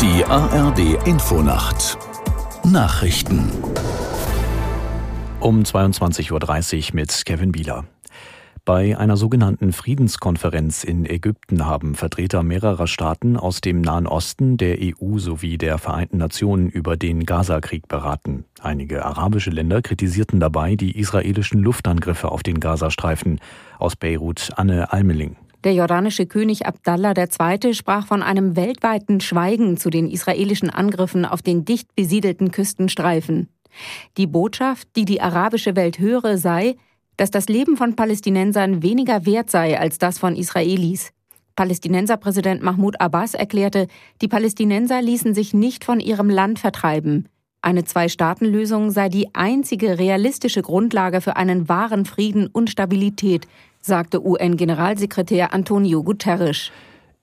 Die ARD Infonacht Nachrichten um 22.30 Uhr mit Kevin Bieler. Bei einer sogenannten Friedenskonferenz in Ägypten haben Vertreter mehrerer Staaten aus dem Nahen Osten, der EU sowie der Vereinten Nationen über den Gazakrieg beraten. Einige arabische Länder kritisierten dabei die israelischen Luftangriffe auf den Gazastreifen. Aus Beirut Anne Almeling. Der jordanische König Abdallah II. sprach von einem weltweiten Schweigen zu den israelischen Angriffen auf den dicht besiedelten Küstenstreifen. Die Botschaft, die die arabische Welt höre, sei, dass das Leben von Palästinensern weniger wert sei als das von Israelis. Palästinenserpräsident Mahmoud Abbas erklärte, die Palästinenser ließen sich nicht von ihrem Land vertreiben. Eine Zwei-Staaten-Lösung sei die einzige realistische Grundlage für einen wahren Frieden und Stabilität, sagte UN-Generalsekretär Antonio Guterres.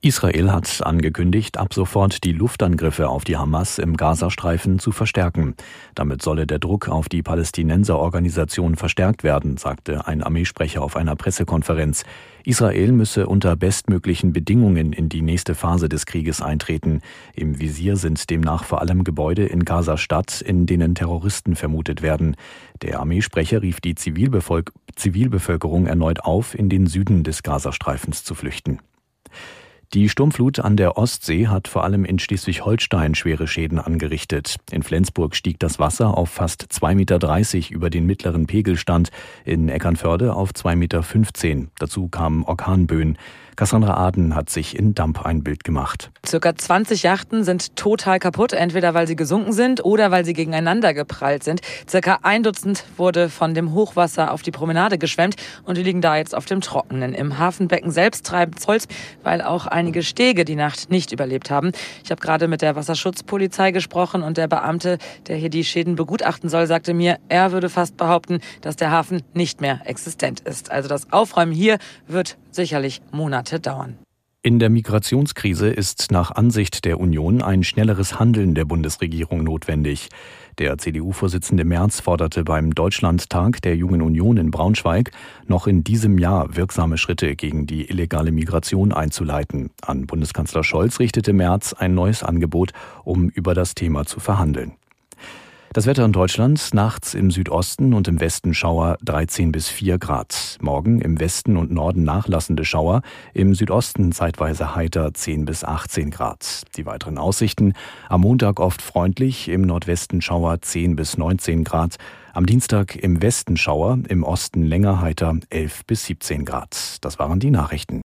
Israel hat angekündigt, ab sofort die Luftangriffe auf die Hamas im Gazastreifen zu verstärken. Damit solle der Druck auf die Palästinenserorganisation verstärkt werden, sagte ein Armeesprecher auf einer Pressekonferenz. Israel müsse unter bestmöglichen Bedingungen in die nächste Phase des Krieges eintreten. Im Visier sind demnach vor allem Gebäude in Gaza-Stadt, in denen Terroristen vermutet werden. Der Armeesprecher rief die Zivilbevölkerung erneut auf, in den Süden des Gazastreifens zu flüchten. Die Sturmflut an der Ostsee hat vor allem in Schleswig-Holstein schwere Schäden angerichtet. In Flensburg stieg das Wasser auf fast 2,30 Meter über den mittleren Pegelstand, in Eckernförde auf 2,15 Meter. Dazu kamen Orkanböen. Cassandra Aden hat sich in Damp ein Bild gemacht. Circa 20 Yachten sind total kaputt, entweder weil sie gesunken sind oder weil sie gegeneinander geprallt sind. Circa ein Dutzend wurde von dem Hochwasser auf die Promenade geschwemmt und die liegen da jetzt auf dem Trockenen. Im Hafenbecken selbst treibt es Holz, weil auch einige Stege die Nacht nicht überlebt haben. Ich habe gerade mit der Wasserschutzpolizei gesprochen und der Beamte, der hier die Schäden begutachten soll, sagte mir, er würde fast behaupten, dass der Hafen nicht mehr existent ist. Also das Aufräumen hier wird sicherlich Monate dauern. In der Migrationskrise ist nach Ansicht der Union ein schnelleres Handeln der Bundesregierung notwendig. Der CDU-Vorsitzende Merz forderte beim Deutschlandtag der Jungen Union in Braunschweig, noch in diesem Jahr wirksame Schritte gegen die illegale Migration einzuleiten. An Bundeskanzler Scholz richtete Merz ein neues Angebot, um über das Thema zu verhandeln. Das Wetter in Deutschland nachts im Südosten und im Westen Schauer 13 bis 4 Grad. Morgen im Westen und Norden nachlassende Schauer, im Südosten zeitweise heiter 10 bis 18 Grad. Die weiteren Aussichten am Montag oft freundlich, im Nordwesten Schauer 10 bis 19 Grad. Am Dienstag im Westen Schauer, im Osten länger heiter 11 bis 17 Grad. Das waren die Nachrichten.